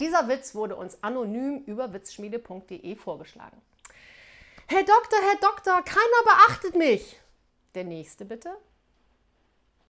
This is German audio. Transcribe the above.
Dieser Witz wurde uns anonym über witzschmiede.de vorgeschlagen. Herr Doktor, Herr Doktor, keiner beachtet mich. Der nächste bitte.